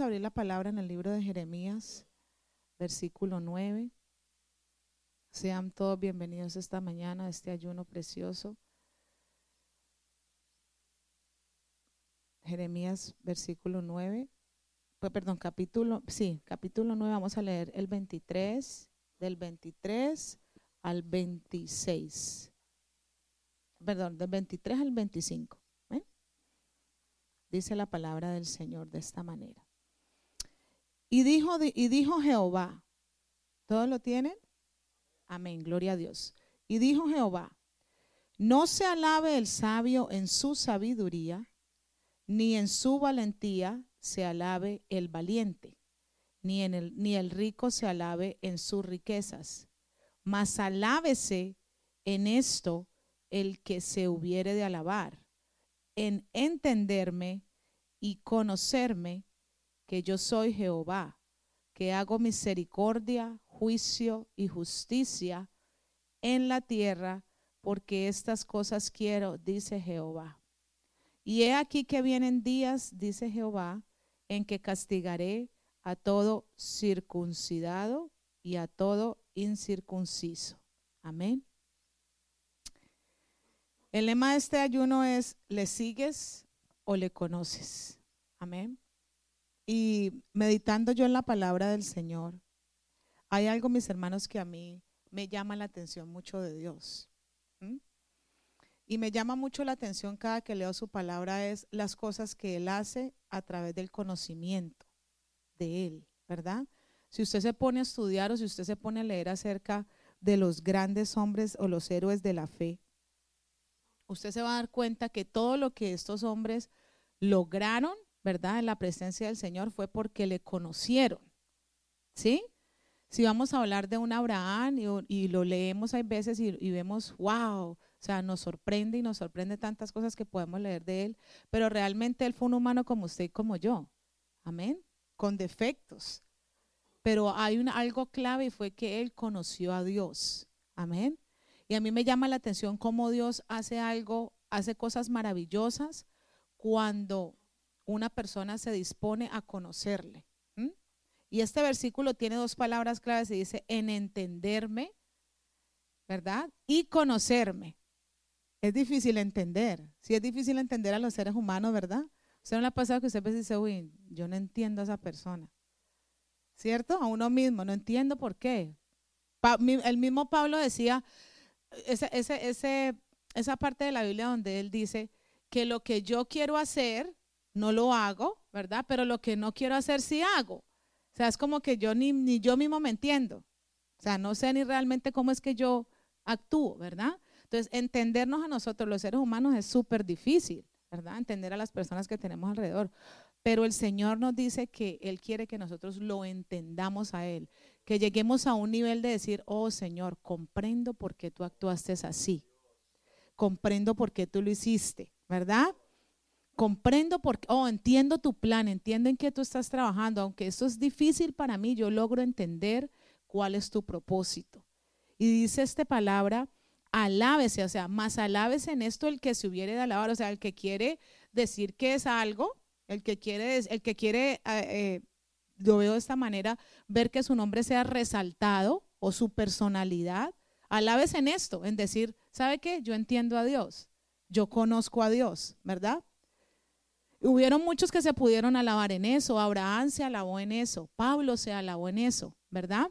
abrir la palabra en el libro de Jeremías, versículo 9. Sean todos bienvenidos esta mañana a este ayuno precioso. Jeremías, versículo 9. Pues, perdón, capítulo, sí, capítulo 9, vamos a leer el 23, del 23 al 26. Perdón, del 23 al 25. ¿eh? Dice la palabra del Señor de esta manera. Y dijo, y dijo Jehová, ¿todos lo tienen? Amén, gloria a Dios. Y dijo Jehová, no se alabe el sabio en su sabiduría, ni en su valentía se alabe el valiente, ni, en el, ni el rico se alabe en sus riquezas, mas alábese en esto el que se hubiere de alabar, en entenderme y conocerme que yo soy Jehová, que hago misericordia, juicio y justicia en la tierra, porque estas cosas quiero, dice Jehová. Y he aquí que vienen días, dice Jehová, en que castigaré a todo circuncidado y a todo incircunciso. Amén. El lema de este ayuno es, ¿le sigues o le conoces? Amén. Y meditando yo en la palabra del Señor, hay algo, mis hermanos, que a mí me llama la atención mucho de Dios. Y me llama mucho la atención cada que leo su palabra es las cosas que Él hace a través del conocimiento de Él, ¿verdad? Si usted se pone a estudiar o si usted se pone a leer acerca de los grandes hombres o los héroes de la fe, usted se va a dar cuenta que todo lo que estos hombres lograron, ¿verdad? En la presencia del Señor fue porque le conocieron, ¿sí? Si vamos a hablar de un Abraham y, lo leemos hay veces y, vemos, wow, o sea, nos sorprende y nos sorprende tantas cosas que podemos leer de él, pero realmente él fue un humano como usted y como yo. Amén. Con defectos. Pero hay un, algo clave y fue que él conoció a Dios. Amén. Y a mí me llama la atención cómo Dios hace algo, hace cosas maravillosas cuando una persona se dispone a conocerle. Y este versículo tiene dos palabras claves y dice, en entenderme, ¿verdad? Y conocerme. Es difícil entender. Sí, es difícil entender a los seres humanos, ¿verdad? Usted no le ha pasado que usted dice, uy, yo no entiendo a esa persona. ¿Cierto? A uno mismo, no entiendo por qué. el mismo Pablo decía, esa parte de la Biblia donde él dice que lo que yo quiero hacer, no lo hago, ¿verdad? Pero lo que no quiero hacer, sí hago. O sea, es como que yo ni, ni yo mismo me entiendo. O sea, no sé ni realmente cómo es que yo actúo, ¿verdad? Entonces, entendernos a nosotros, los seres humanos, es súper difícil, ¿verdad? Entender a las personas que tenemos alrededor. Pero el Señor nos dice que Él quiere que nosotros lo entendamos a Él, que lleguemos a un nivel de decir, oh Señor, comprendo por qué tú actuaste así, comprendo por qué tú lo hiciste, ¿verdad? Comprendo por qué, oh, entiendo tu plan, entiendo en qué tú estás trabajando, aunque esto es difícil para mí, yo logro entender cuál es tu propósito. Y dice esta palabra, alábese, o sea, más alábese en esto el que se hubiere de alabar, o sea, el que quiere decir que es algo, el que quiere, el que quiere, eh, eh, veo de esta manera, ver que su nombre sea resaltado o su personalidad, alábese en esto, en decir, ¿sabe qué? Yo entiendo a Dios, yo conozco a Dios, ¿verdad? Hubieron muchos que se pudieron alabar en eso, Abraham se alabó en eso, Pablo se alabó en eso, ¿verdad?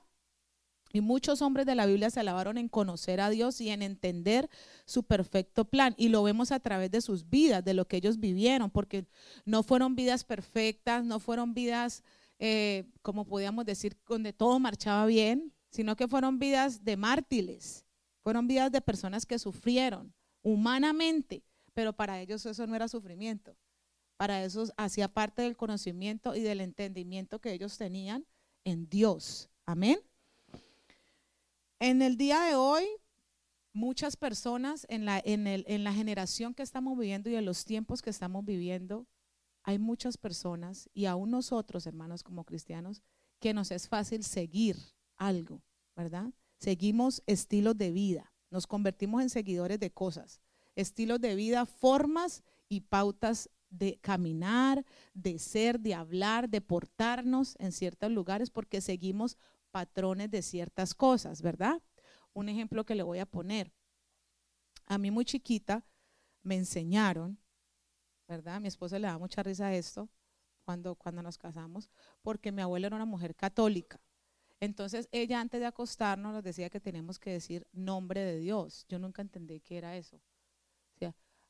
Y muchos hombres de la Biblia se alabaron en conocer a Dios y en entender su perfecto plan. Y lo vemos a través de sus vidas, de lo que ellos vivieron, porque no fueron vidas perfectas, no fueron vidas, eh, como podíamos decir, donde todo marchaba bien, sino que fueron vidas de mártires, fueron vidas de personas que sufrieron humanamente, pero para ellos eso no era sufrimiento. Para eso hacía parte del conocimiento y del entendimiento que ellos tenían en Dios. Amén. En el día de hoy, muchas personas en la, en, el, en la generación que estamos viviendo y en los tiempos que estamos viviendo, hay muchas personas y aún nosotros, hermanos, como cristianos, que nos es fácil seguir algo, ¿verdad? Seguimos estilos de vida, nos convertimos en seguidores de cosas, estilos de vida, formas y pautas de caminar, de ser, de hablar, de portarnos en ciertos lugares porque seguimos patrones de ciertas cosas, ¿verdad? Un ejemplo que le voy a poner. A mí muy chiquita me enseñaron, ¿verdad? Mi esposa le da mucha risa a esto cuando, cuando nos casamos, porque mi abuela era una mujer católica. Entonces ella antes de acostarnos nos decía que tenemos que decir nombre de Dios. Yo nunca entendí qué era eso.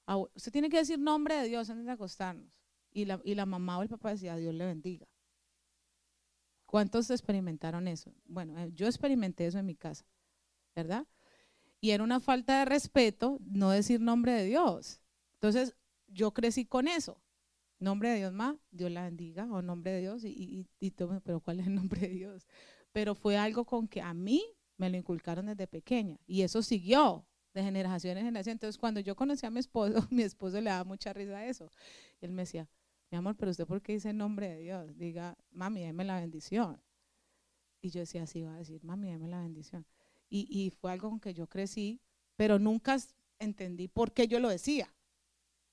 Sea, usted tiene que decir nombre de Dios antes de acostarnos. Y la, y la mamá o el papá decía, Dios le bendiga. ¿Cuántos experimentaron eso? Bueno, eh, yo experimenté eso en mi casa, ¿verdad? Y era una falta de respeto no decir nombre de Dios. Entonces, yo crecí con eso. Nombre de Dios, ma, Dios la bendiga, o nombre de Dios, y, y, y todo, pero ¿cuál es el nombre de Dios? Pero fue algo con que a mí me lo inculcaron desde pequeña, y eso siguió de generación en generación. Entonces, cuando yo conocí a mi esposo, mi esposo le daba mucha risa a eso. él me decía, mi amor, pero usted por qué dice el nombre de Dios? Diga, mami, déme la bendición. Y yo decía, así va a decir, mami, déme la bendición. Y, y fue algo con que yo crecí, pero nunca entendí por qué yo lo decía.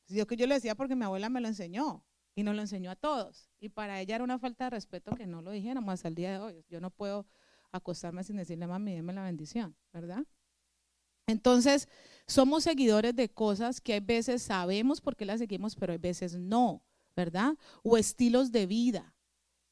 Yo que yo lo decía porque mi abuela me lo enseñó y nos lo enseñó a todos. Y para ella era una falta de respeto que no lo dijéramos hasta el día de hoy. Yo no puedo acostarme sin decirle, mami, déme la bendición, ¿verdad? Entonces, somos seguidores de cosas que a veces sabemos por qué las seguimos, pero a veces no, ¿verdad? O estilos de vida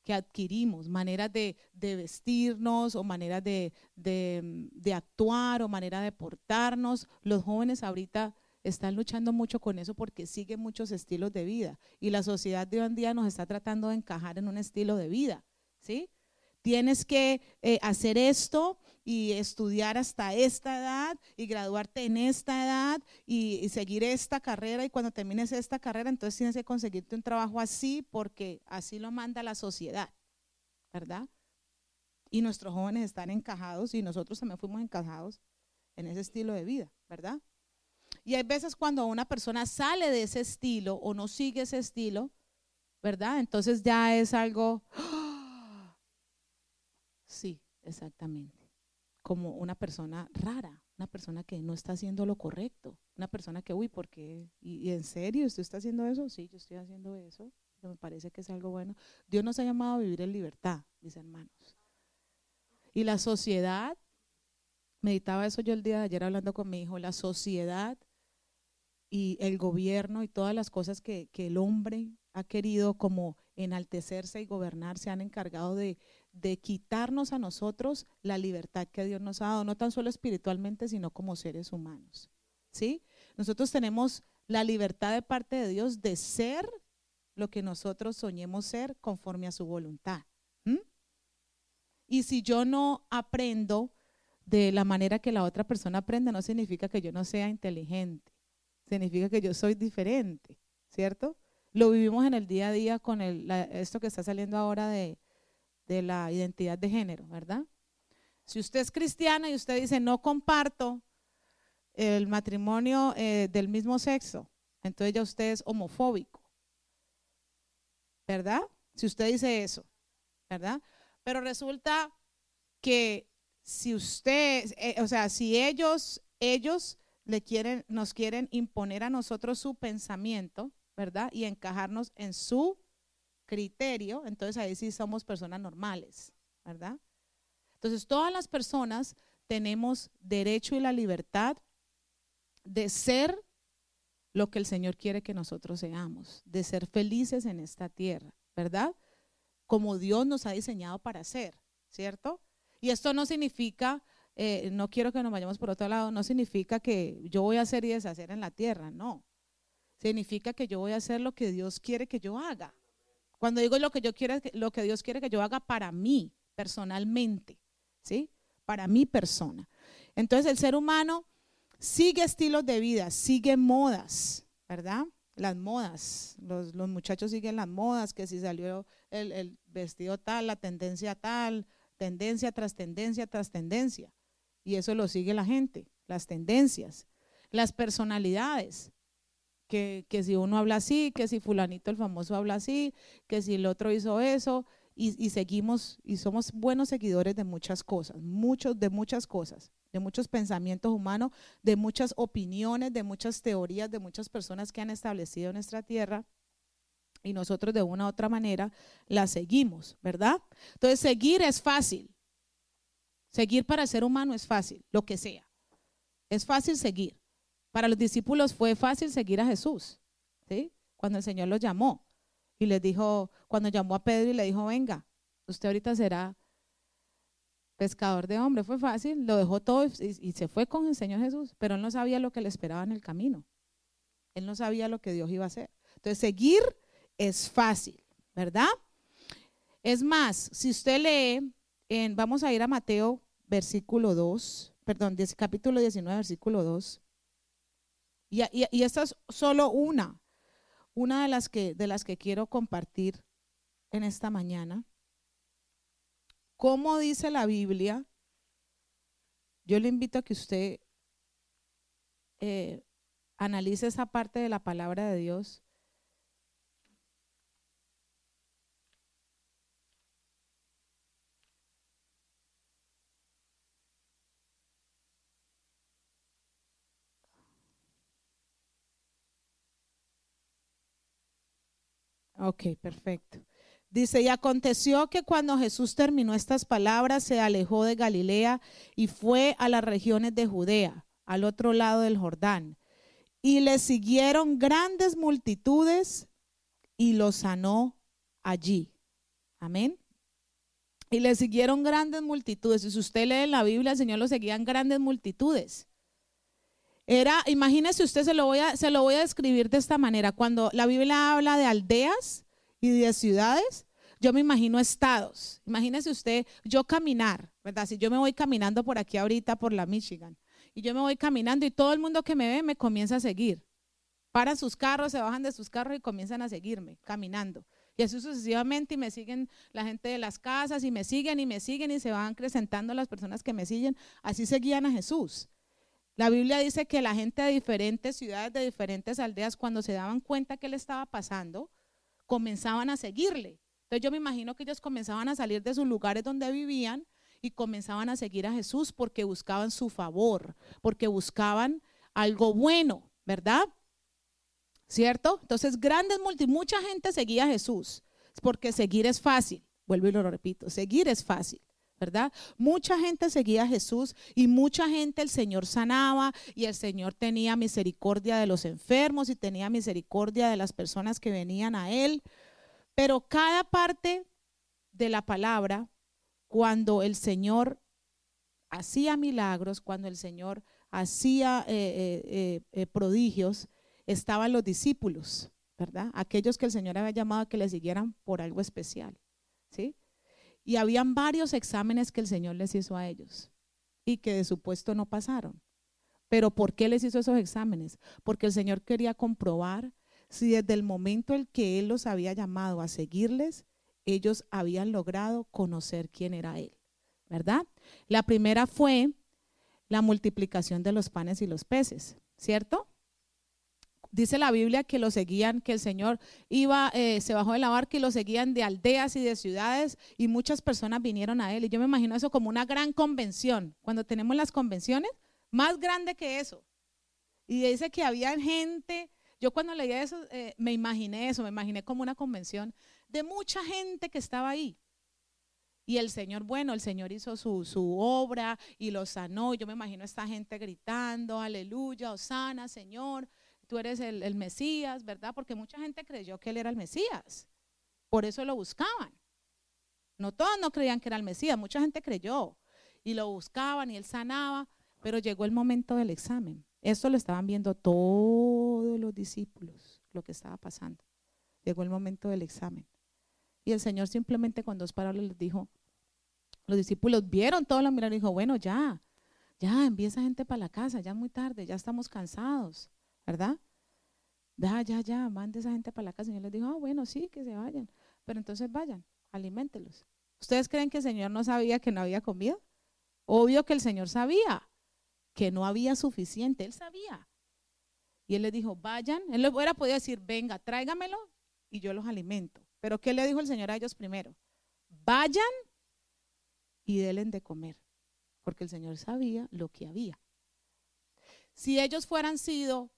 que adquirimos, maneras de, vestirnos o maneras de, de, actuar o manera de portarnos. Los jóvenes ahorita están luchando mucho con eso porque siguen muchos estilos de vida y la sociedad de hoy en día nos está tratando de encajar en un estilo de vida, ¿sí? Tienes que eh, hacer esto y estudiar hasta esta edad y graduarte en esta edad y, seguir esta carrera y cuando termines esta carrera entonces tienes que conseguirte un trabajo así porque así lo manda la sociedad, ¿verdad? Y nuestros jóvenes están encajados y nosotros también fuimos encajados en ese estilo de vida, ¿verdad? Y hay veces cuando una persona sale de ese estilo o no sigue ese estilo, ¿verdad? Entonces ya es algo, sí, exactamente, como una persona rara, una persona que no está haciendo lo correcto, una persona que, uy, ¿por qué? ¿Y, en serio usted está haciendo eso? Sí, yo estoy haciendo eso, me parece que es algo bueno. Dios nos ha llamado a vivir en libertad, mis hermanos. Y la sociedad, meditaba eso yo el día de ayer hablando con mi hijo, la sociedad y el gobierno y todas las cosas que, el hombre ha querido como enaltecerse y gobernar se han encargado de, de, quitarnos a nosotros la libertad que Dios nos ha dado, no tan solo espiritualmente, sino como seres humanos. ¿Sí? Nosotros tenemos la libertad de parte de Dios de ser lo que nosotros soñemos ser conforme a su voluntad. Y si yo no aprendo de la manera que la otra persona aprende, no significa que yo no sea inteligente significa que yo soy diferente, ¿cierto? Lo vivimos en el día a día con esto que está saliendo ahora de, la identidad de género, ¿verdad? Si usted es cristiana y usted dice, no comparto el matrimonio eh, del mismo sexo, entonces ya usted es homofóbico, ¿verdad? Si usted dice eso, ¿verdad? Pero resulta que si usted, eh, o sea, si ellos, ellos le quieren, nos quieren imponer a nosotros su pensamiento, ¿verdad? Y encajarnos en su criterio, entonces ahí sí somos personas normales, ¿verdad? Entonces todas las personas tenemos derecho y la libertad de ser lo que el Señor quiere que nosotros seamos, de ser felices en esta tierra, ¿verdad? Como Dios nos ha diseñado para ser, ¿cierto? Y esto no significa eh, no quiero que nos vayamos por otro lado, no significa que yo voy a hacer y deshacer en la tierra, no. Significa que yo voy a hacer lo que Dios quiere que yo haga. Cuando digo lo que yo quiero, lo que Dios quiere que yo haga para mí, personalmente, ¿sí? Para mi persona. Entonces el ser humano sigue estilos de vida, sigue modas, ¿verdad? Las modas, los, muchachos siguen las modas, que si salió el, el vestido tal, la tendencia tal, tendencia tras tendencia tras tendencia. Y eso lo sigue la gente, las tendencias, las personalidades. Que, si uno habla así, que si fulanito el famoso habla así, que si el otro hizo eso, y, seguimos y somos buenos seguidores de muchas cosas, muchos de muchas cosas, de muchos pensamientos humanos, de muchas opiniones, de muchas teorías, de muchas personas que han establecido nuestra tierra. y nosotros de una u otra manera la seguimos, ¿verdad? Entonces, seguir es fácil. Seguir para ser humano es fácil, lo que sea. Es fácil seguir. Para los discípulos fue fácil seguir a Jesús, ¿sí? Cuando el Señor los llamó y les dijo, cuando llamó a Pedro y le dijo, venga, usted ahorita será pescador de hombre. Fue fácil, lo dejó todo y, se fue con el Señor Jesús, pero él no sabía lo que le esperaba en el camino. Él no sabía lo que Dios iba a hacer. Entonces, seguir es fácil, ¿verdad? Es más, si usted lee, en, vamos a ir a Mateo versículo 2, perdón, capítulo 19, versículo 2. Y, esta es solo una, una de las, que, de las que quiero compartir en esta mañana. ¿Cómo dice la Biblia? Yo le invito a que usted eh, analice esa parte de la palabra de Dios Ok, perfecto. Dice, y aconteció que cuando Jesús terminó estas palabras, se alejó de Galilea y fue a las regiones de Judea, al otro lado del Jordán. Y le siguieron grandes multitudes y lo sanó allí. Amén. Y le siguieron grandes multitudes. Y si usted lee en la Biblia, el Señor lo seguían grandes multitudes. Era, imagínese usted, se lo, voy a, se lo voy a describir de esta manera. Cuando la Biblia habla de aldeas y de ciudades, yo me imagino estados. Imagínese usted, yo caminar, ¿verdad? Si yo me voy caminando por aquí ahorita, por la Michigan, y yo me voy caminando y todo el mundo que me ve me comienza a seguir. Paran sus carros, se bajan de sus carros y comienzan a seguirme, caminando. Y así sucesivamente y me siguen la gente de las casas y me siguen y me siguen y se van acrecentando las personas que me siguen. Así seguían a Jesús. La Biblia dice que la gente de diferentes ciudades, de diferentes aldeas, cuando se daban cuenta que le estaba pasando, comenzaban a seguirle. Entonces yo me imagino que ellos comenzaban a salir de sus lugares donde vivían y comenzaban a seguir a Jesús porque buscaban su favor, porque buscaban algo bueno, ¿verdad? ¿Cierto? Entonces, grandes multi, mucha gente seguía a Jesús, porque seguir es fácil. Vuelvo y lo repito, seguir es fácil. ¿Verdad? Mucha gente seguía a Jesús y mucha gente el Señor sanaba y el Señor tenía misericordia de los enfermos y tenía misericordia de las personas que venían a Él. Pero cada parte de la palabra, cuando el Señor hacía milagros, cuando el Señor hacía eh, eh, eh, prodigios, estaban los discípulos, ¿verdad? Aquellos que el Señor había llamado a que le siguieran por algo especial, ¿sí? Y habían varios exámenes que el Señor les hizo a ellos y que de su puesto no pasaron. Pero ¿por qué les hizo esos exámenes? Porque el Señor quería comprobar si desde el momento en que Él los había llamado a seguirles, ellos habían logrado conocer quién era Él. ¿Verdad? La primera fue la multiplicación de los panes y los peces, ¿cierto? Dice la Biblia que lo seguían, que el Señor iba, eh, se bajó de la barca y lo seguían de aldeas y de ciudades y muchas personas vinieron a él. Y yo me imagino eso como una gran convención. Cuando tenemos las convenciones, más grande que eso. Y dice que había gente, yo cuando leía eso, eh, me imaginé eso, me imaginé como una convención de mucha gente que estaba ahí. Y el Señor, bueno, el Señor hizo su, su obra y lo sanó. Yo me imagino a esta gente gritando, aleluya, osana, Señor tú eres el, Mesías, ¿verdad? Porque mucha gente creyó que él era el Mesías. Por eso lo buscaban. No todos no creían que era el Mesías, mucha gente creyó y lo buscaban y él sanaba, pero llegó el momento del examen. Esto lo estaban viendo todos los discípulos, lo que estaba pasando. Llegó el momento del examen. Y el Señor simplemente con dos palabras les dijo, los discípulos vieron todo lo miraron y dijo, bueno, ya, ya, envía esa gente para la casa, ya es muy tarde, ya estamos cansados. ¿Verdad? Ya, ya, ya, mande esa gente para la casa. Y yo les dijo, ah, bueno, sí, que se vayan. Pero entonces vayan, aliméntelos. ¿Ustedes creen que el Señor no sabía que no había comida? Obvio que el Señor sabía que no había suficiente. Él sabía. Y él les dijo, vayan. Él les hubiera podido decir, venga, tráigamelo y yo los alimento. Pero ¿qué le dijo el Señor a ellos primero? Vayan y denle de comer. Porque el Señor sabía lo que había. Si ellos fueran sido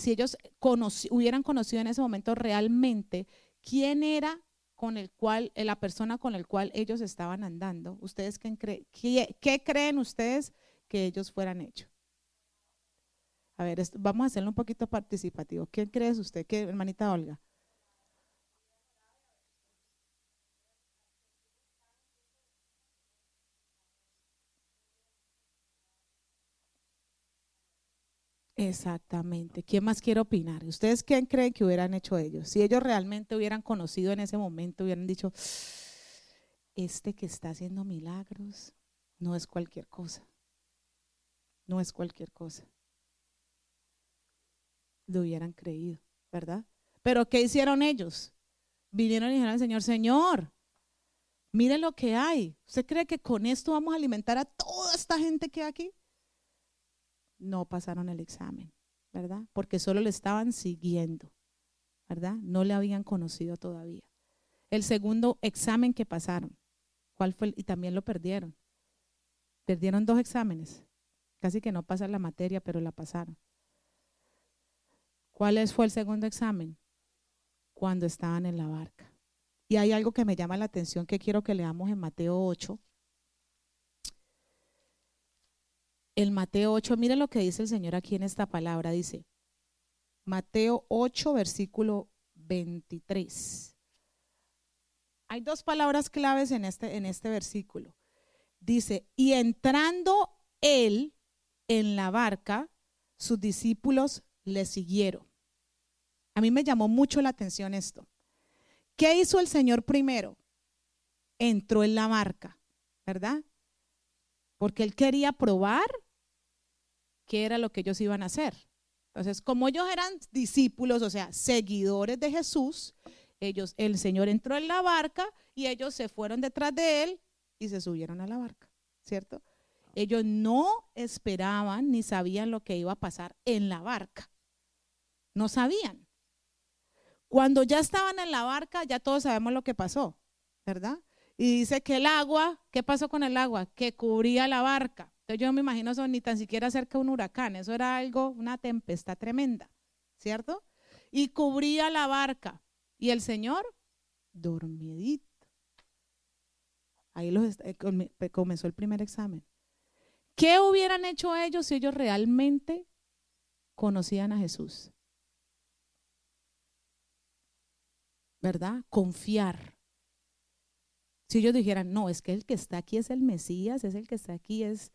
si ellos hubieran conocido en ese momento realmente quién era con el cual, eh, la persona con el cual ellos estaban andando, ¿ustedes qué, creen ustedes que ellos fueran hechos? A ver, vamos a hacerlo un poquito participativo. ¿Quién cree usted, ¿Qué, hermanita Olga? Exactamente. ¿Quién más quiere opinar? ¿Ustedes quién creen que hubieran hecho ellos? Si ellos realmente hubieran conocido en ese momento, hubieran dicho, este que está haciendo milagros no es cualquier cosa. No es cualquier cosa. Lo hubieran creído, ¿verdad? Pero ¿qué hicieron ellos? Vinieron y dijeron al Señor, Señor, mire lo que hay. ¿Usted cree que con esto vamos a alimentar a toda esta gente que hay aquí? No pasaron el examen, ¿verdad? Porque solo le estaban siguiendo, ¿verdad? No le habían conocido todavía. El segundo examen que pasaron, ¿cuál fue? Y también lo perdieron. Perdieron dos exámenes. Casi que no pasan la materia, pero la pasaron. ¿Cuál fue el segundo examen? Cuando estaban en la barca. Y hay algo que me llama la atención que quiero que leamos en Mateo 8, el Mateo 8, mire lo que dice el Señor aquí en esta palabra, dice Mateo 8, versículo 23. Hay dos palabras claves en este, en este versículo. Dice, y entrando él en la barca, sus discípulos le siguieron. A mí me llamó mucho la atención esto. ¿Qué hizo el Señor primero? Entró en la barca, ¿verdad? Porque él quería probar qué era lo que ellos iban a hacer. Entonces, como ellos eran discípulos, o sea, seguidores de Jesús, ellos, el Señor entró en la barca y ellos se fueron detrás de él y se subieron a la barca, ¿cierto? Ellos no esperaban ni sabían lo que iba a pasar en la barca. No sabían. Cuando ya estaban en la barca, ya todos sabemos lo que pasó, ¿verdad? Y dice que el agua, ¿qué pasó con el agua? Que cubría la barca. Entonces yo me imagino eso ni tan siquiera cerca de un huracán, eso era algo, una tempestad tremenda, ¿cierto? Y cubría la barca. Y el Señor, dormidito. Ahí los, eh, comenzó el primer examen. ¿Qué hubieran hecho ellos si ellos realmente conocían a Jesús? ¿Verdad? Confiar. Si ellos dijeran, no, es que el que está aquí es el Mesías, es el que está aquí, es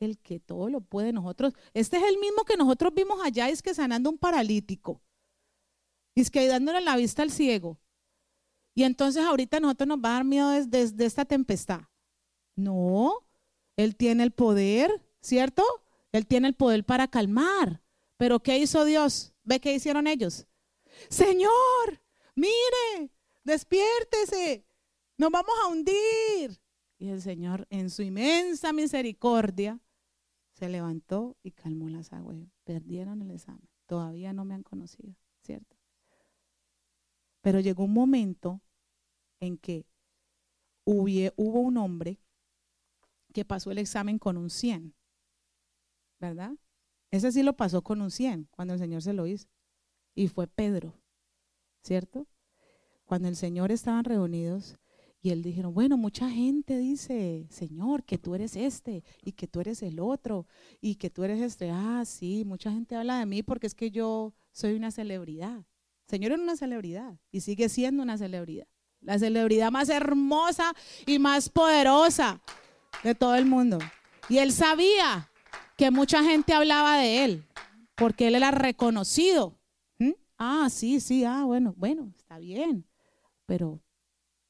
el que todo lo puede nosotros. Este es el mismo que nosotros vimos allá, es que sanando un paralítico. Es que dándole la vista al ciego. Y entonces ahorita nosotros nos va a dar miedo desde, esta tempestad. No, Él tiene el poder, ¿cierto? Él tiene el poder para calmar. Pero ¿qué hizo Dios? ¿Ve qué hicieron ellos? Señor, mire, despiértese, nos vamos a hundir. Y el Señor, en su inmensa misericordia, se levantó y calmó las aguas. Perdieron el examen. Todavía no me han conocido, ¿cierto? Pero llegó un momento en que hubo un hombre que pasó el examen con un 100, ¿verdad? Ese sí lo pasó con un 100 cuando el Señor se lo hizo. Y fue Pedro, ¿cierto? Cuando el Señor estaban reunidos, y él dijeron, bueno, mucha gente dice, Señor, que tú eres este y que tú eres el otro y que tú eres este. Ah, sí, mucha gente habla de mí porque es que yo soy una celebridad. Señor es una celebridad y sigue siendo una celebridad. La celebridad más hermosa y más poderosa de todo el mundo. Y él sabía que mucha gente hablaba de él porque él era reconocido. ¿Mm? Ah, sí, sí, ah, bueno, bueno, está bien. Pero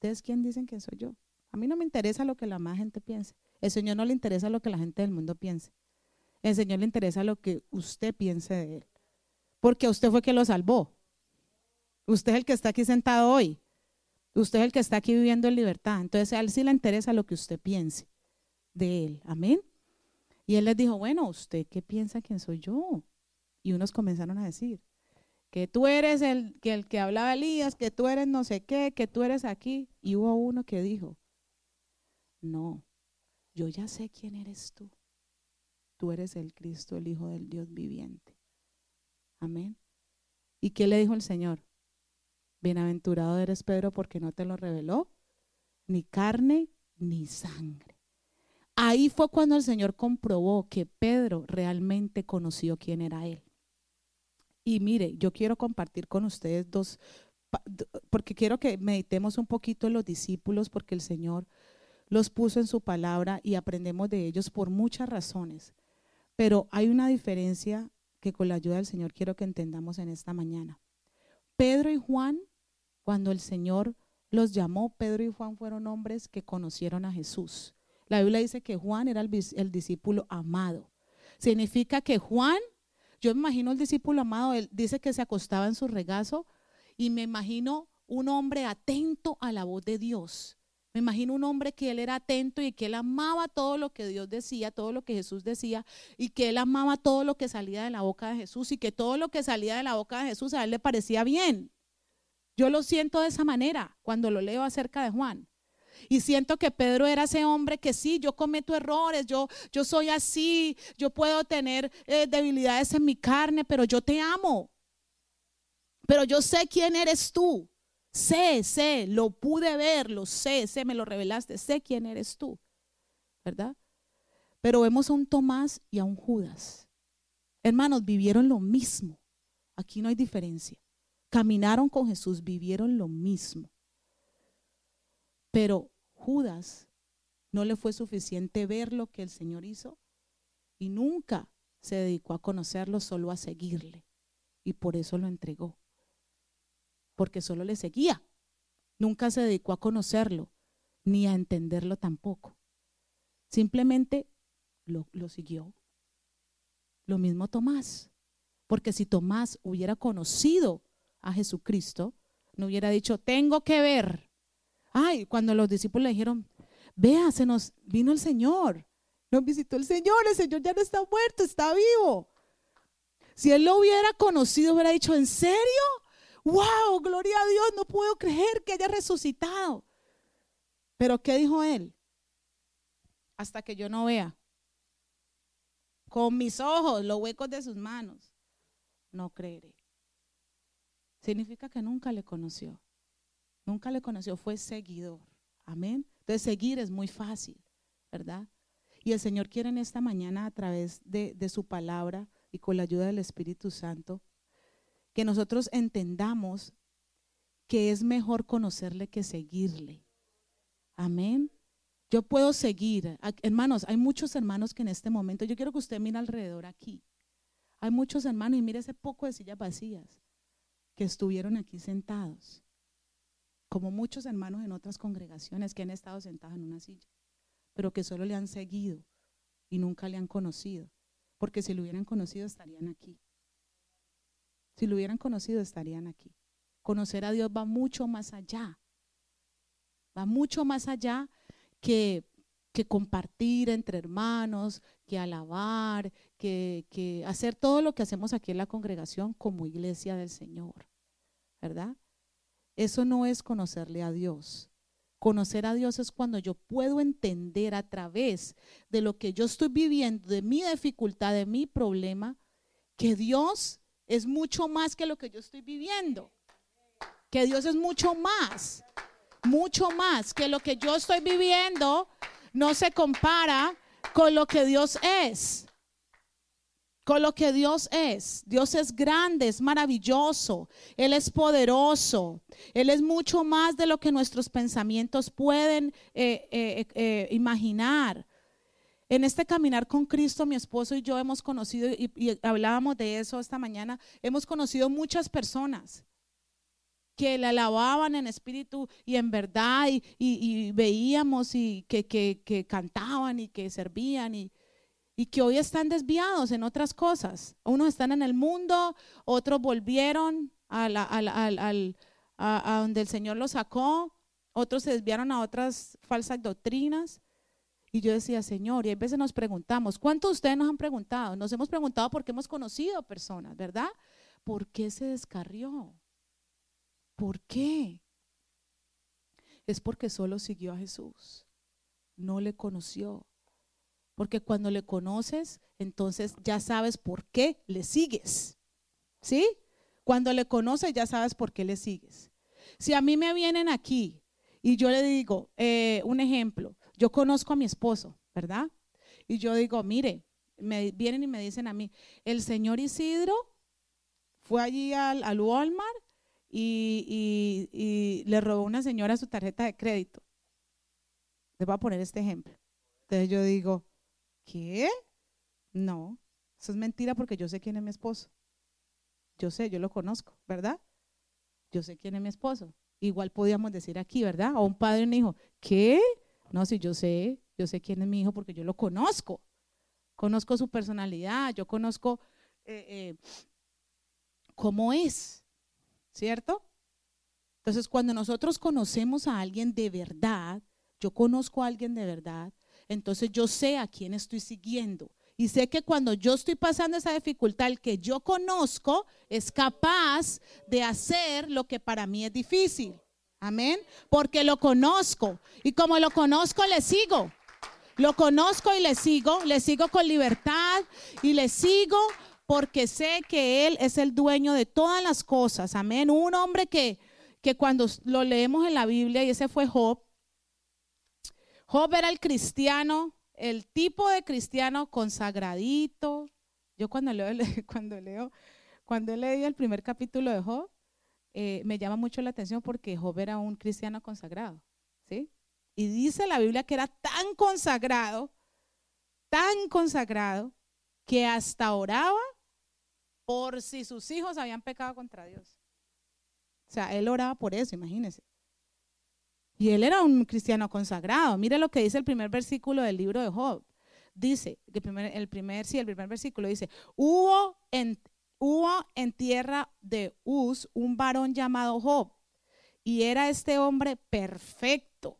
¿Ustedes quién dicen que soy yo? A mí no me interesa lo que la más gente piense. El Señor no le interesa lo que la gente del mundo piense. El Señor le interesa lo que usted piense de Él. Porque usted fue que lo salvó. Usted es el que está aquí sentado hoy. Usted es el que está aquí viviendo en libertad. Entonces a Él sí le interesa lo que usted piense de Él. Amén. Y Él les dijo, bueno, ¿usted qué piensa quién soy yo? Y unos comenzaron a decir, que tú eres el que, el que hablaba Elías, que tú eres no sé qué, que tú eres aquí. Y hubo uno que dijo, no, yo ya sé quién eres tú. Tú eres el Cristo, el Hijo del Dios viviente. Amén. ¿Y qué le dijo el Señor? Bienaventurado eres Pedro porque no te lo reveló ni carne ni sangre. Ahí fue cuando el Señor comprobó que Pedro realmente conoció quién era Él. Y mire, yo quiero compartir con ustedes dos, porque quiero que meditemos un poquito en los discípulos, porque el Señor los puso en su palabra y aprendemos de ellos por muchas razones. Pero hay una diferencia que con la ayuda del Señor quiero que entendamos en esta mañana. Pedro y Juan, cuando el Señor los llamó, Pedro y Juan fueron hombres que conocieron a Jesús. La Biblia dice que Juan era el, el discípulo amado. Significa que Juan yo me imagino el discípulo amado, él dice que se acostaba en su regazo y me imagino un hombre atento a la voz de Dios. Me imagino un hombre que él era atento y que él amaba todo lo que Dios decía, todo lo que Jesús decía, y que él amaba todo lo que salía de la boca de Jesús y que todo lo que salía de la boca de Jesús a él le parecía bien. Yo lo siento de esa manera cuando lo leo acerca de Juan. Y siento que Pedro era ese hombre que sí, yo cometo errores, yo, yo soy así, yo puedo tener eh, debilidades en mi carne, pero yo te amo. Pero yo sé quién eres tú. Sé, sé, lo pude ver, lo sé, sé, me lo revelaste, sé quién eres tú. ¿Verdad? Pero vemos a un Tomás y a un Judas. Hermanos, vivieron lo mismo. Aquí no hay diferencia. Caminaron con Jesús, vivieron lo mismo. Pero Judas no le fue suficiente ver lo que el Señor hizo y nunca se dedicó a conocerlo, solo a seguirle. Y por eso lo entregó. Porque solo le seguía. Nunca se dedicó a conocerlo, ni a entenderlo tampoco. Simplemente lo, lo siguió. Lo mismo Tomás. Porque si Tomás hubiera conocido a Jesucristo, no hubiera dicho, tengo que ver Ay, cuando los discípulos le dijeron, vea, se nos vino el Señor, nos visitó el Señor, el Señor ya no está muerto, está vivo. Si él lo hubiera conocido, hubiera dicho, ¿en serio? ¡Wow! Gloria a Dios, no puedo creer que haya resucitado. Pero ¿qué dijo él? Hasta que yo no vea con mis ojos los huecos de sus manos, no creeré. Significa que nunca le conoció. Nunca le conoció, fue seguidor. Amén. Entonces seguir es muy fácil, ¿verdad? Y el Señor quiere en esta mañana a través de, de su palabra y con la ayuda del Espíritu Santo, que nosotros entendamos que es mejor conocerle que seguirle. Amén. Yo puedo seguir. Hermanos, hay muchos hermanos que en este momento, yo quiero que usted mire alrededor aquí. Hay muchos hermanos y mire ese poco de sillas vacías que estuvieron aquí sentados como muchos hermanos en otras congregaciones que han estado sentados en una silla, pero que solo le han seguido y nunca le han conocido, porque si lo hubieran conocido estarían aquí. Si lo hubieran conocido estarían aquí. Conocer a Dios va mucho más allá, va mucho más allá que, que compartir entre hermanos, que alabar, que, que hacer todo lo que hacemos aquí en la congregación como iglesia del Señor, ¿verdad? Eso no es conocerle a Dios. Conocer a Dios es cuando yo puedo entender a través de lo que yo estoy viviendo, de mi dificultad, de mi problema, que Dios es mucho más que lo que yo estoy viviendo. Que Dios es mucho más, mucho más que lo que yo estoy viviendo no se compara con lo que Dios es con lo que Dios es. Dios es grande, es maravilloso, Él es poderoso, Él es mucho más de lo que nuestros pensamientos pueden eh, eh, eh, imaginar. En este caminar con Cristo, mi esposo y yo hemos conocido, y, hablábamos de eso esta mañana, hemos conocido muchas personas que le alababan en espíritu y en verdad, y, veíamos y que, que cantaban y que servían. y y que hoy están desviados en otras cosas. Unos están en el mundo, otros volvieron a, donde el Señor los sacó, otros se desviaron a otras falsas doctrinas. Y yo decía, Señor, y a veces nos preguntamos, ¿cuántos de ustedes nos han preguntado? Nos hemos preguntado porque hemos conocido personas, ¿verdad? ¿Por qué se descarrió? ¿Por qué? Es porque solo siguió a Jesús, no le conoció. Porque cuando le conoces, entonces ya sabes por qué le sigues. ¿Sí? Cuando le conoces ya sabes por qué le sigues. Si a mí me vienen aquí y yo le digo, eh, un ejemplo, yo conozco a mi esposo, ¿verdad? Y yo digo, mire, me vienen y me dicen a mí, el señor Isidro fue allí al, al Walmart y, y, le robó una señora su tarjeta de crédito. Les voy a poner este ejemplo. Entonces yo digo, ¿qué? No, eso es mentira porque yo sé quién es mi esposo. Yo sé, yo lo conozco, ¿verdad? Yo sé quién es mi esposo. Igual podíamos decir aquí, ¿verdad? O un padre y un hijo, ¿qué? No, si yo sé, yo sé quién es mi hijo porque yo lo conozco. Conozco su personalidad, yo conozco eh, eh, cómo es, ¿cierto? Entonces, cuando nosotros conocemos a alguien de verdad, yo conozco a alguien de verdad, entonces yo sé a quién estoy siguiendo. Y sé que cuando yo estoy pasando esa dificultad, el que yo conozco es capaz de hacer lo que para mí es difícil. Amén. Porque lo conozco. Y como lo conozco, le sigo. Lo conozco y le sigo. Le sigo con libertad y le sigo porque sé que Él es el dueño de todas las cosas. Amén. Un hombre que, que cuando lo leemos en la Biblia, y ese fue Job, Job era el cristiano el tipo de cristiano consagradito. Yo cuando leo, cuando leo, cuando he leído el primer capítulo de Job, eh, me llama mucho la atención porque Job era un cristiano consagrado, ¿sí? Y dice la Biblia que era tan consagrado, tan consagrado, que hasta oraba por si sus hijos habían pecado contra Dios. O sea, él oraba por eso, imagínense. Y él era un cristiano consagrado. Mire lo que dice el primer versículo del libro de Job. Dice, el primer, el primer, sí, el primer versículo dice, hubo en, hubo en tierra de Uz un varón llamado Job. Y era este hombre perfecto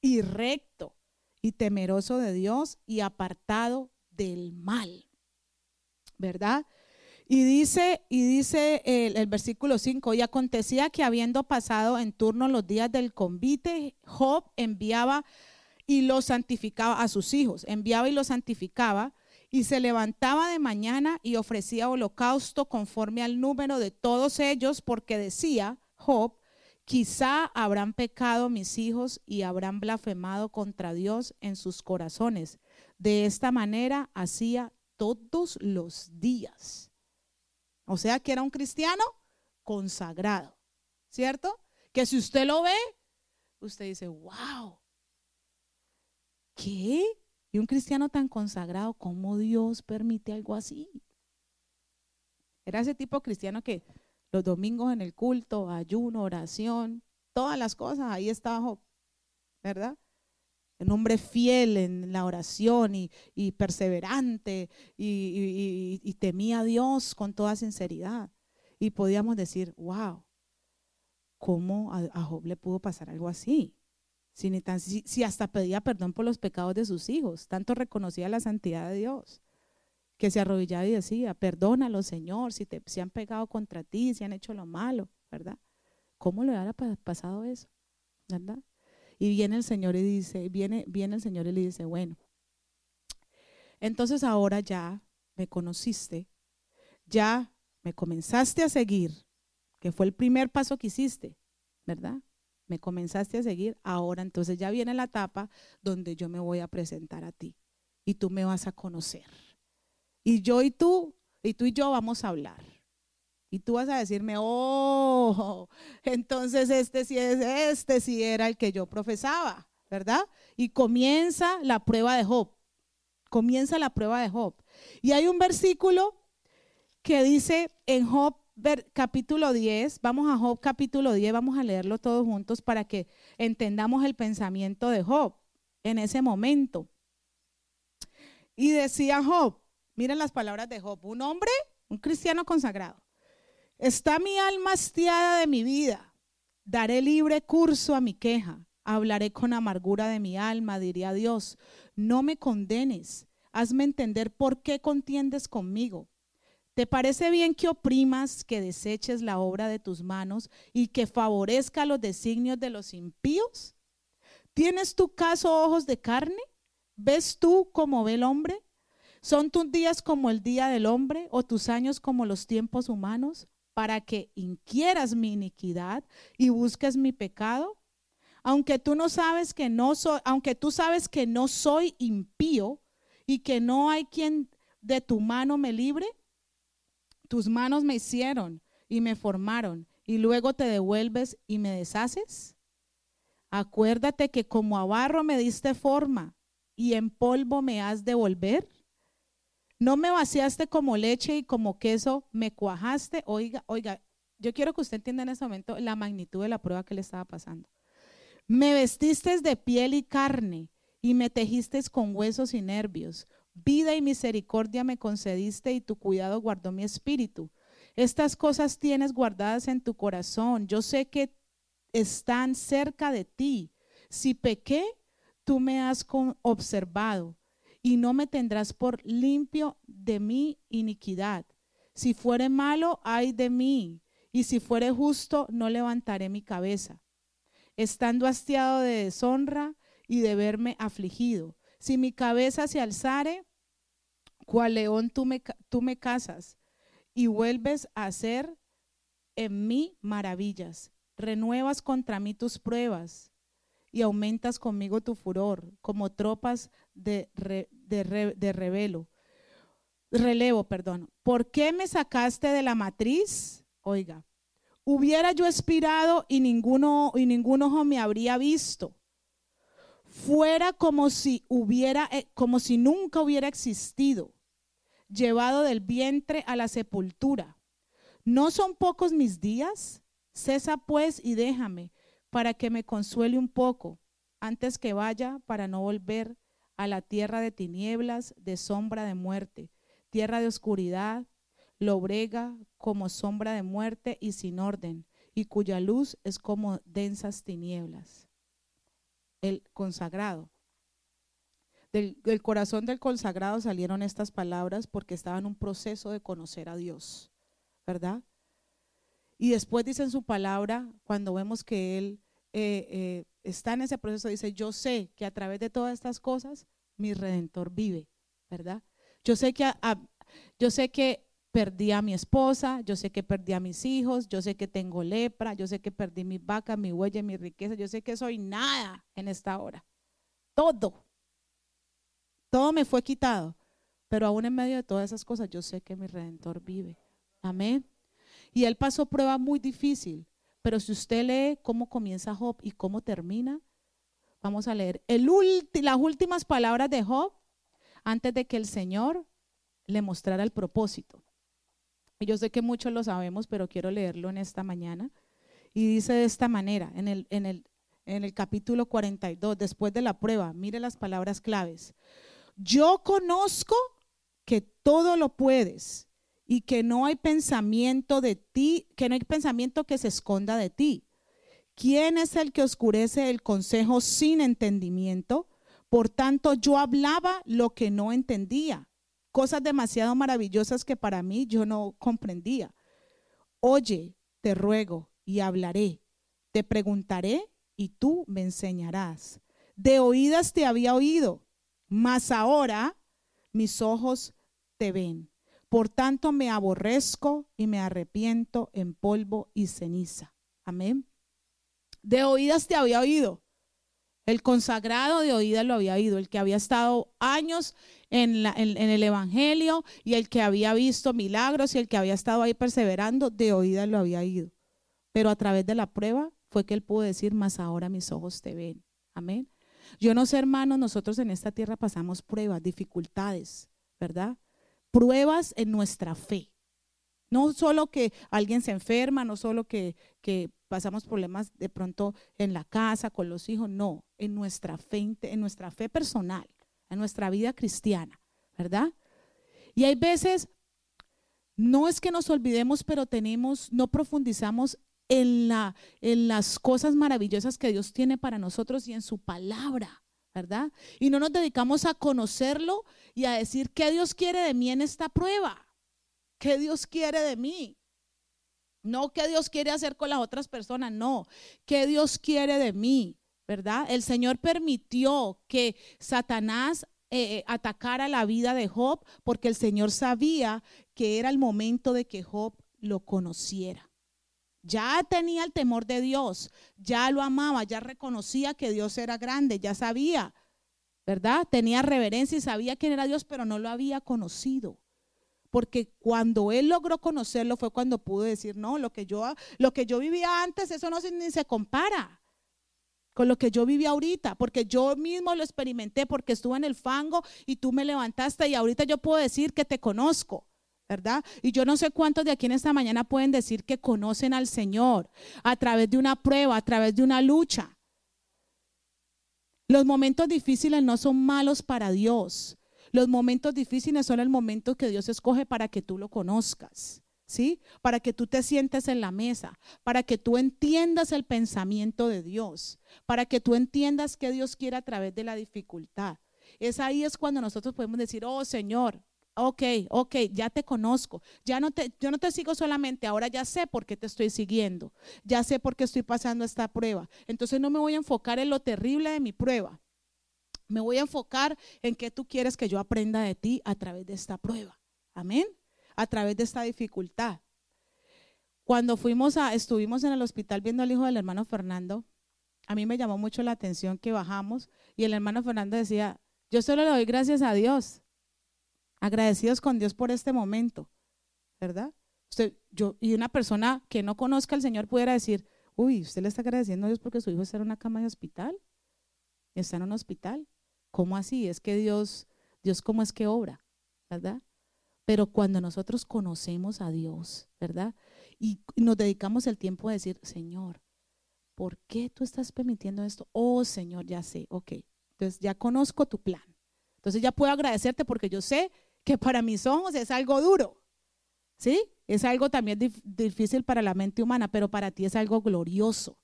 y recto y temeroso de Dios y apartado del mal. ¿Verdad? Y dice, y dice el, versículo 5, y acontecía que habiendo pasado en turno los días del convite, Job enviaba y lo santificaba a sus hijos, enviaba y lo santificaba, y se levantaba de mañana y ofrecía holocausto conforme al número de todos ellos, porque decía Job, quizá habrán pecado mis hijos y habrán blasfemado contra Dios en sus corazones. De esta manera hacía todos los días. O sea que era un cristiano consagrado, ¿cierto? Que si usted lo ve, usted dice, wow, ¿qué? Y un cristiano tan consagrado, ¿cómo Dios permite algo así? Era ese tipo de cristiano que los domingos en el culto, ayuno, oración, todas las cosas, ahí estaba ¿verdad? Un hombre fiel en la oración y, perseverante y, temía a Dios con toda sinceridad. Y podíamos decir, wow, ¿cómo a, Job le pudo pasar algo así? Si, hasta pedía perdón por los pecados de sus hijos, tanto reconocía la santidad de Dios, que se arrodillaba y decía, perdónalo Señor, si, te, si han pegado contra ti, si han hecho lo malo, ¿verdad? ¿Cómo le hubiera pasado eso? ¿Verdad? Y viene el Señor y dice, viene, viene el Señor y le dice, bueno, entonces ahora ya me conociste, ya me comenzaste a seguir, que fue el primer paso que hiciste, ¿verdad? Me comenzaste a seguir, ahora entonces ya viene la etapa donde yo me voy a presentar a ti y tú me vas a conocer. Y yo y tú, y tú y yo vamos a hablar. Y tú vas a decirme, oh, entonces este sí es, este sí era el que yo profesaba, ¿verdad? Y comienza la prueba de Job. Comienza la prueba de Job. Y hay un versículo que dice en Job capítulo 10, vamos a Job capítulo 10, vamos a leerlo todos juntos para que entendamos el pensamiento de Job en ese momento. Y decía Job, miren las palabras de Job, un hombre, un cristiano consagrado. Está mi alma hastiada de mi vida. Daré libre curso a mi queja. Hablaré con amargura de mi alma, diría Dios. No me condenes. Hazme entender por qué contiendes conmigo. ¿Te parece bien que oprimas, que deseches la obra de tus manos y que favorezca los designios de los impíos? ¿Tienes tu caso ojos de carne? ¿Ves tú como ve el hombre? ¿Son tus días como el día del hombre o tus años como los tiempos humanos? Para que inquieras mi iniquidad y busques mi pecado? Aunque tú no sabes que no soy, aunque tú sabes que no soy impío y que no hay quien de tu mano me libre, tus manos me hicieron y me formaron y luego te devuelves y me deshaces. Acuérdate que como a barro me diste forma y en polvo me has de volver. No me vaciaste como leche y como queso me cuajaste. Oiga, oiga, yo quiero que usted entienda en este momento la magnitud de la prueba que le estaba pasando. Me vestiste de piel y carne y me tejiste con huesos y nervios. Vida y misericordia me concediste y tu cuidado guardó mi espíritu. Estas cosas tienes guardadas en tu corazón. Yo sé que están cerca de ti. Si pequé, tú me has observado y no me tendrás por limpio de mi iniquidad. Si fuere malo, ay de mí, y si fuere justo, no levantaré mi cabeza. Estando hastiado de deshonra y de verme afligido. Si mi cabeza se alzare, cual león tú me, tú me casas y vuelves a hacer en mí maravillas. Renuevas contra mí tus pruebas y aumentas conmigo tu furor, como tropas de, de, revelo, relevo, perdón. ¿Por qué me sacaste de la matriz? Oiga, hubiera yo expirado y ninguno, y ningún ojo me habría visto. Fuera como si hubiera, eh, como si nunca hubiera existido, llevado del vientre a la sepultura. ¿No son pocos mis días? Cesa pues y déjame para que me consuele un poco antes que vaya para no volver a la tierra de tinieblas, de sombra de muerte, tierra de oscuridad, lobrega como sombra de muerte y sin orden, y cuya luz es como densas tinieblas. El consagrado. Del, del, corazón del consagrado salieron estas palabras porque estaba en un proceso de conocer a Dios, ¿verdad? Y después dice en su palabra, cuando vemos que Él eh, eh, está en ese proceso, dice, yo sé que a través de todas estas cosas mi redentor vive, ¿verdad? Yo sé que, yo sé que perdí a mi esposa, yo sé que perdí a mis hijos, yo sé que tengo lepra, yo sé que perdí mi vaca, mi huella, mi riqueza, yo sé que soy nada en esta hora. Todo. Todo me fue quitado. Pero aún en medio de todas esas cosas, yo sé que mi redentor vive. Amén. Y él pasó prueba muy difícil. Pero si usted lee cómo comienza Job y cómo termina, vamos a leer las últimas palabras de Job antes de que el Señor le mostrara el propósito. Yo sé que muchos lo sabemos, pero quiero leerlo en esta mañana. Y dice de esta manera, en el, en el, en el capítulo 42, después de la prueba, mire las palabras claves. Yo conozco que todo lo puedes y que no hay pensamiento de ti, que no hay pensamiento que se esconda de ti. ¿Quién es el que oscurece el consejo sin entendimiento? Por tanto, yo hablaba lo que no entendía, cosas demasiado maravillosas que para mí yo no comprendía. Oye, te ruego y hablaré, te preguntaré y tú me enseñarás. De oídas te había oído, mas ahora mis ojos te ven. Por tanto me aborrezco y me arrepiento en polvo y ceniza. Amén. De oídas te había oído. El consagrado de oídas lo había oído, el que había estado años en, el Evangelio y el que había visto milagros y el que había estado ahí perseverando, de oídas lo había oído. Pero a través de la prueba fue que él pudo decir, más ahora mis ojos te ven. Amén. Yo no sé, hermanos, nosotros en esta tierra pasamos pruebas, dificultades, ¿verdad? Pruebas en nuestra fe. No solo que alguien se enferma, no solo que, pasamos problemas de pronto en la casa, con los hijos, no, en nuestra fe, en nuestra fe personal, en nuestra vida cristiana, ¿verdad? Y hay veces, no es que nos olvidemos, pero tenemos, no profundizamos en, la, en las cosas maravillosas que Dios tiene para nosotros y en su palabra. ¿Verdad? Y no nos dedicamos a conocerlo y a decir qué Dios quiere de mí en esta prueba, qué Dios quiere de mí. No qué Dios quiere hacer con las otras personas, no, qué Dios quiere de mí, ¿verdad? El Señor permitió que Satanás eh, eh, atacara la vida de Job porque el Señor sabía que era el momento de que Job lo conociera. Ya tenía el temor de Dios, ya lo amaba, ya reconocía que Dios era grande, ya sabía, ¿verdad? Tenía reverencia y sabía quién era Dios, pero no lo había conocido. Porque cuando él logró conocerlo fue cuando pudo decir, no, lo que yo, lo que yo vivía antes, eso no se, ni se compara con lo que yo viví ahorita, porque yo mismo lo experimenté, porque estuve en el fango y tú me levantaste y ahorita yo puedo decir que te conozco. ¿Verdad? Y yo no sé cuántos de aquí en esta mañana pueden decir que conocen al Señor a través de una prueba, a través de una lucha. Los momentos difíciles no son malos para Dios. Los momentos difíciles son el momento que Dios escoge para que tú lo conozcas, ¿sí? Para que tú te sientes en la mesa, para que tú entiendas el pensamiento de Dios, para que tú entiendas que Dios quiere a través de la dificultad. Es ahí es cuando nosotros podemos decir, oh Señor, Ok, ok, ya te conozco. Ya no te, yo no te sigo solamente, ahora ya sé por qué te estoy siguiendo. Ya sé por qué estoy pasando esta prueba. Entonces no me voy a enfocar en lo terrible de mi prueba. Me voy a enfocar en qué tú quieres que yo aprenda de ti a través de esta prueba. Amén. A través de esta dificultad. Cuando fuimos a, estuvimos en el hospital viendo al hijo del hermano Fernando, a mí me llamó mucho la atención que bajamos y el hermano Fernando decía, yo solo le doy gracias a Dios agradecidos con Dios por este momento, ¿verdad? Usted, yo, y una persona que no conozca al Señor pudiera decir, uy, usted le está agradeciendo a Dios porque su hijo está en una cama de hospital, está en un hospital. ¿Cómo así? Es que Dios, Dios cómo es que obra, ¿verdad? Pero cuando nosotros conocemos a Dios, ¿verdad? Y nos dedicamos el tiempo a decir, Señor, ¿por qué tú estás permitiendo esto? Oh, Señor, ya sé, ok. Entonces ya conozco tu plan. Entonces ya puedo agradecerte porque yo sé que para mis ojos es algo duro, ¿sí? Es algo también difícil para la mente humana, pero para ti es algo glorioso.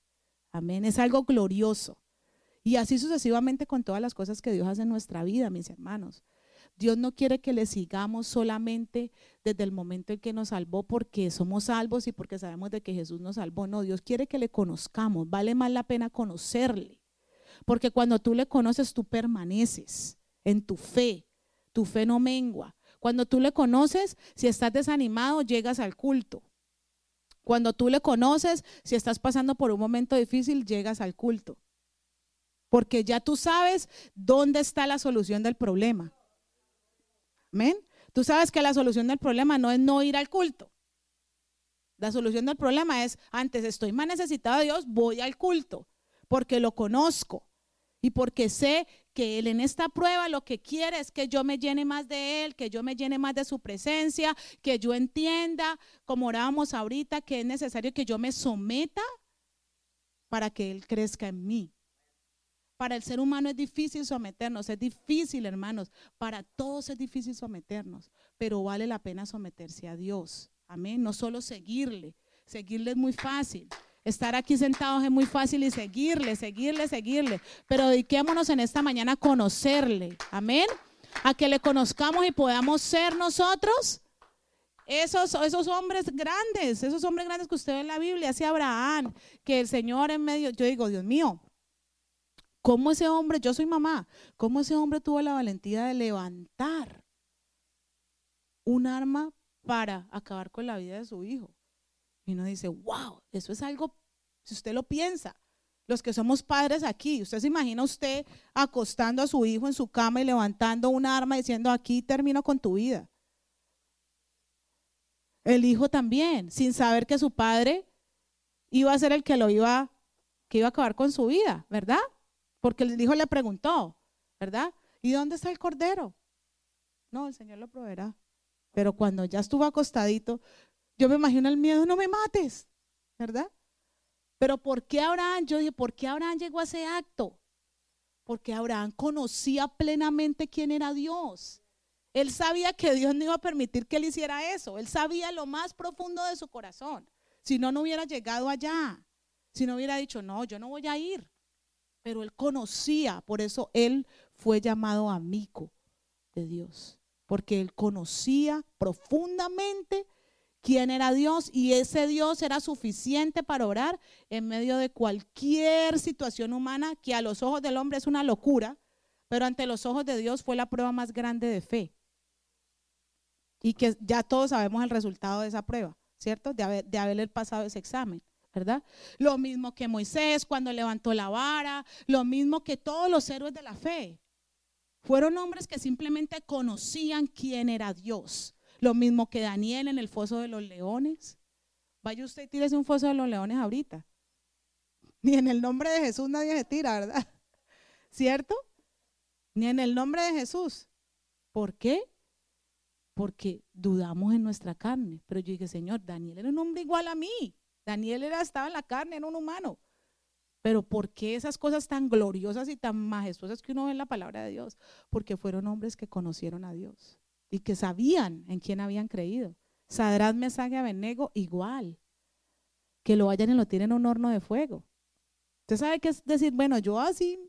Amén, es algo glorioso. Y así sucesivamente con todas las cosas que Dios hace en nuestra vida, mis hermanos. Dios no quiere que le sigamos solamente desde el momento en que nos salvó porque somos salvos y porque sabemos de que Jesús nos salvó. No, Dios quiere que le conozcamos. Vale más la pena conocerle. Porque cuando tú le conoces, tú permaneces en tu fe, tu fe no mengua. Cuando tú le conoces, si estás desanimado, llegas al culto. Cuando tú le conoces, si estás pasando por un momento difícil, llegas al culto. Porque ya tú sabes dónde está la solución del problema. Amén. Tú sabes que la solución del problema no es no ir al culto. La solución del problema es, antes estoy más necesitado de Dios, voy al culto, porque lo conozco y porque sé que Él en esta prueba lo que quiere es que yo me llene más de Él, que yo me llene más de su presencia, que yo entienda, como orábamos ahorita, que es necesario que yo me someta para que Él crezca en mí. Para el ser humano es difícil someternos, es difícil, hermanos. Para todos es difícil someternos, pero vale la pena someterse a Dios. Amén. No solo seguirle. Seguirle es muy fácil. Estar aquí sentados es muy fácil y seguirle, seguirle, seguirle. Pero dediquémonos en esta mañana a conocerle. Amén. A que le conozcamos y podamos ser nosotros esos, esos hombres grandes, esos hombres grandes que usted ve en la Biblia, así Abraham, que el Señor en medio, yo digo, Dios mío, ¿cómo ese hombre, yo soy mamá, cómo ese hombre tuvo la valentía de levantar un arma para acabar con la vida de su hijo? Y uno dice, wow, eso es algo, si usted lo piensa, los que somos padres aquí, usted se imagina usted acostando a su hijo en su cama y levantando un arma diciendo, aquí termino con tu vida. El hijo también, sin saber que su padre iba a ser el que lo iba, que iba a acabar con su vida, ¿verdad? Porque el hijo le preguntó, ¿verdad? ¿Y dónde está el cordero? No, el Señor lo proveerá. Pero cuando ya estuvo acostadito, yo me imagino el miedo, no me mates, ¿verdad? Pero ¿por qué Abraham? Yo dije, ¿por qué Abraham llegó a ese acto? Porque Abraham conocía plenamente quién era Dios. Él sabía que Dios no iba a permitir que él hiciera eso. Él sabía lo más profundo de su corazón. Si no, no hubiera llegado allá. Si no hubiera dicho, no, yo no voy a ir. Pero él conocía, por eso él fue llamado amigo de Dios. Porque él conocía profundamente quién era Dios y ese Dios era suficiente para orar en medio de cualquier situación humana que a los ojos del hombre es una locura, pero ante los ojos de Dios fue la prueba más grande de fe. Y que ya todos sabemos el resultado de esa prueba, ¿cierto? De, haber, de haberle pasado ese examen. ¿verdad? Lo mismo que Moisés cuando levantó la vara, lo mismo que todos los héroes de la fe. Fueron hombres que simplemente conocían quién era Dios. Lo mismo que Daniel en el foso de los leones. Vaya usted y tírese un foso de los leones ahorita. Ni en el nombre de Jesús nadie se tira, ¿verdad? ¿Cierto? Ni en el nombre de Jesús. ¿Por qué? Porque dudamos en nuestra carne. Pero yo dije, Señor, Daniel era un hombre igual a mí. Daniel era, estaba en la carne, era un humano. Pero ¿por qué esas cosas tan gloriosas y tan majestuosas que uno ve en la palabra de Dios? Porque fueron hombres que conocieron a Dios y que sabían en quién habían creído. Sadrán, Mesach y Abednego igual. Que lo vayan y lo tienen en un horno de fuego. Usted sabe qué es decir, bueno, yo así,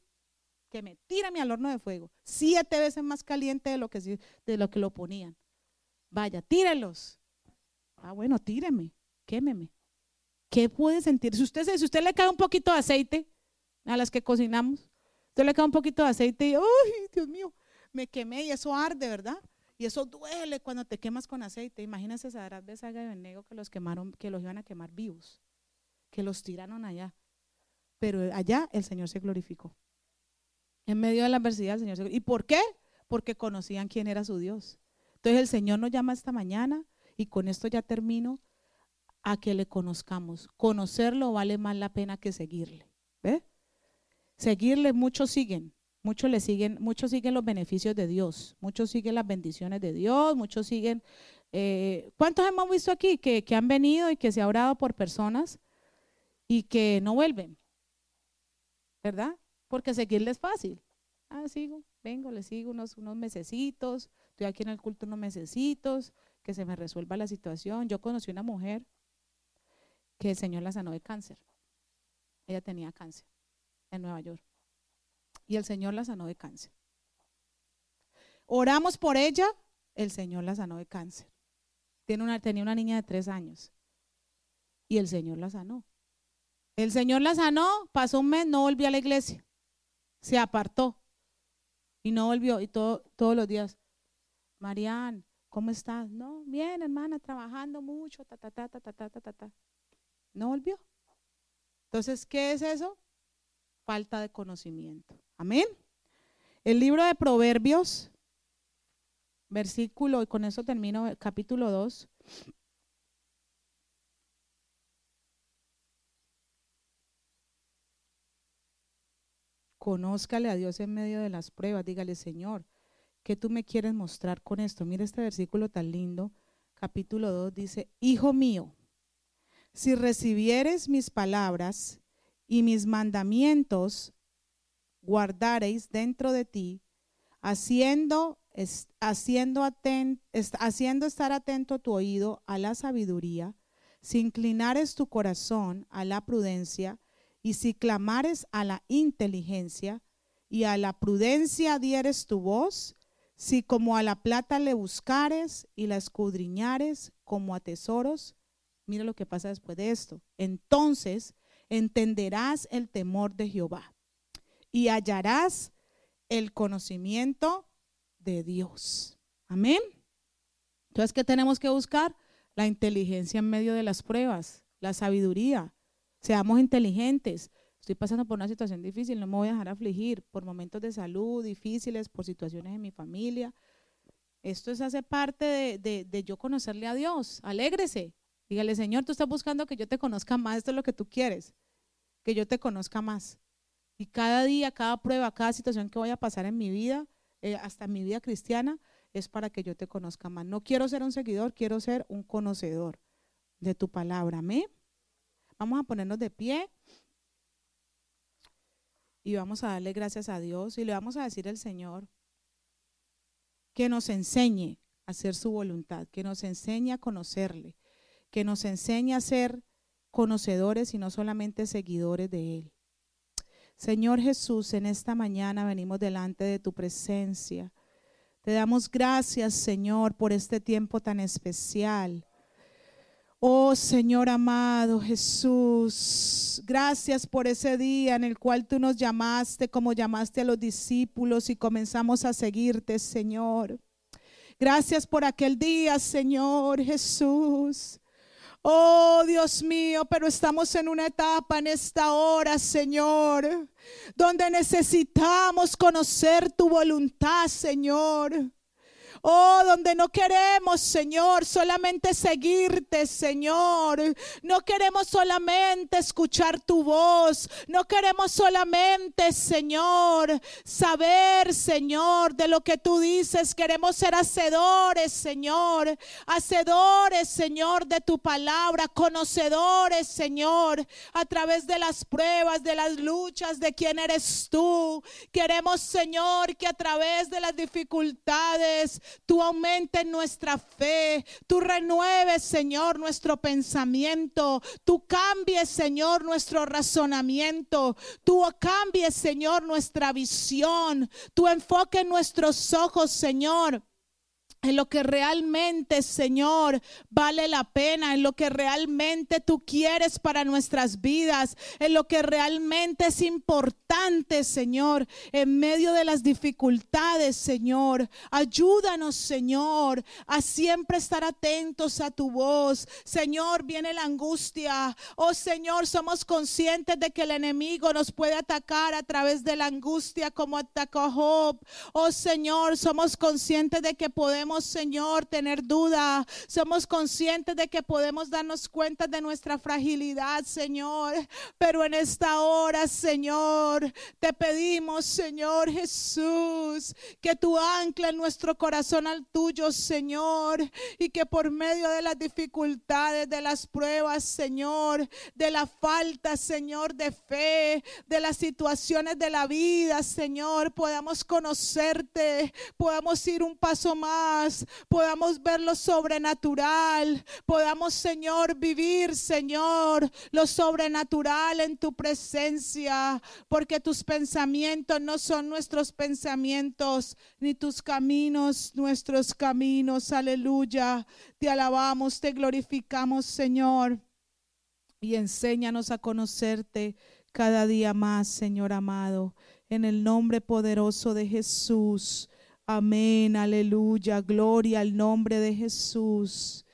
que me tírame al horno de fuego. Siete veces más caliente de lo que, de lo, que lo ponían. Vaya, tírelos. Ah, bueno, tíreme, quémeme. ¿Qué puede sentir? Si usted, si usted le cae un poquito de aceite a las que cocinamos, usted le cae un poquito de aceite y, ¡ay, Dios mío! Me quemé y eso arde, ¿verdad? Y eso duele cuando te quemas con aceite. Imagínense Sadrat, Besaga y Benego que los quemaron, que los iban a quemar vivos, que los tiraron allá. Pero allá el Señor se glorificó. En medio de la adversidad el Señor se glorificó. ¿Y por qué? Porque conocían quién era su Dios. Entonces el Señor nos llama esta mañana y con esto ya termino a que le conozcamos. Conocerlo vale más la pena que seguirle. ¿Ve? Seguirle, muchos siguen, muchos le siguen, muchos siguen los beneficios de Dios, muchos siguen las bendiciones de Dios, muchos siguen. Eh, ¿Cuántos hemos visto aquí que, que han venido y que se ha orado por personas y que no vuelven? ¿Verdad? Porque seguirle es fácil. Ah, sigo, vengo, le sigo unos, unos mesecitos, estoy aquí en el culto unos mesecitos, que se me resuelva la situación. Yo conocí una mujer que el Señor la sanó de cáncer. Ella tenía cáncer en Nueva York. Y el Señor la sanó de cáncer. Oramos por ella, el Señor la sanó de cáncer. Tiene una, tenía una niña de tres años. Y el Señor la sanó. El Señor la sanó, pasó un mes, no volvió a la iglesia. Se apartó. Y no volvió. Y todo, todos los días, Marian, ¿cómo estás? No, bien, hermana, trabajando mucho, ta, ta, ta, ta, ta, ta, ta, ta. No volvió. Entonces, ¿qué es eso? Falta de conocimiento. Amén. El libro de Proverbios, versículo, y con eso termino, capítulo 2. Conózcale a Dios en medio de las pruebas. Dígale, Señor, ¿qué tú me quieres mostrar con esto? Mira este versículo tan lindo. Capítulo 2 dice, Hijo mío, si recibieres mis palabras y mis mandamientos guardareis dentro de ti, haciendo, haciendo, haciendo estar atento tu oído a la sabiduría, si inclinares tu corazón a la prudencia, y si clamares a la inteligencia, y a la prudencia dieres tu voz, si como a la plata le buscares y la escudriñares como a tesoros, Mira lo que pasa después de esto. Entonces entenderás el temor de Jehová y hallarás el conocimiento de Dios. Amén. Entonces, ¿qué tenemos que buscar? La inteligencia en medio de las pruebas, la sabiduría. Seamos inteligentes. Estoy pasando por una situación difícil, no me voy a dejar afligir por momentos de salud difíciles, por situaciones en mi familia. Esto es, hace parte de, de, de yo conocerle a Dios. Alégrese, Dígale, Señor, tú estás buscando que yo te conozca más, esto es lo que tú quieres, que yo te conozca más. Y cada día, cada prueba, cada situación que voy a pasar en mi vida, eh, hasta mi vida cristiana, es para que yo te conozca más. No quiero ser un seguidor, quiero ser un conocedor de tu palabra. Amén. Vamos a ponernos de pie y vamos a darle gracias a Dios y le vamos a decir al Señor que nos enseñe a hacer su voluntad, que nos enseñe a conocerle, que nos enseña a ser conocedores y no solamente seguidores de Él. Señor Jesús, en esta mañana venimos delante de tu presencia. Te damos gracias, Señor, por este tiempo tan especial. Oh Señor amado Jesús, gracias por ese día en el cual tú nos llamaste como llamaste a los discípulos y comenzamos a seguirte, Señor. Gracias por aquel día, Señor Jesús, Oh Dios mío, pero estamos en una etapa en esta hora, Señor, donde necesitamos conocer tu voluntad, Señor. Oh, donde no queremos, Señor, solamente seguirte, Señor. No queremos solamente escuchar tu voz. No queremos solamente, Señor, saber, Señor, de lo que tú dices. Queremos ser hacedores, Señor. Hacedores, Señor, de tu palabra. Conocedores, Señor, a través de las pruebas, de las luchas, de quién eres tú. Queremos, Señor, que a través de las dificultades, tú aumentes nuestra fe, tú renueves, Señor, nuestro pensamiento, tú cambies, Señor, nuestro razonamiento, tú cambies, Señor, nuestra visión, tú enfoques nuestros ojos, Señor en lo que realmente, Señor, vale la pena, en lo que realmente tú quieres para nuestras vidas, en lo que realmente es importante, Señor, en medio de las dificultades, Señor. Ayúdanos, Señor, a siempre estar atentos a tu voz. Señor, viene la angustia. Oh, Señor, somos conscientes de que el enemigo nos puede atacar a través de la angustia como atacó a Job. Oh, Señor, somos conscientes de que podemos Señor, tener duda. Somos conscientes de que podemos darnos cuenta de nuestra fragilidad, Señor. Pero en esta hora, Señor, te pedimos, Señor Jesús, que tú ancla nuestro corazón al tuyo, Señor. Y que por medio de las dificultades, de las pruebas, Señor, de la falta, Señor, de fe, de las situaciones de la vida, Señor, podamos conocerte, podamos ir un paso más podamos ver lo sobrenatural, podamos, Señor, vivir, Señor, lo sobrenatural en tu presencia, porque tus pensamientos no son nuestros pensamientos, ni tus caminos nuestros caminos. Aleluya. Te alabamos, te glorificamos, Señor. Y enséñanos a conocerte cada día más, Señor amado, en el nombre poderoso de Jesús. Amén, aleluya, gloria al nombre de Jesús.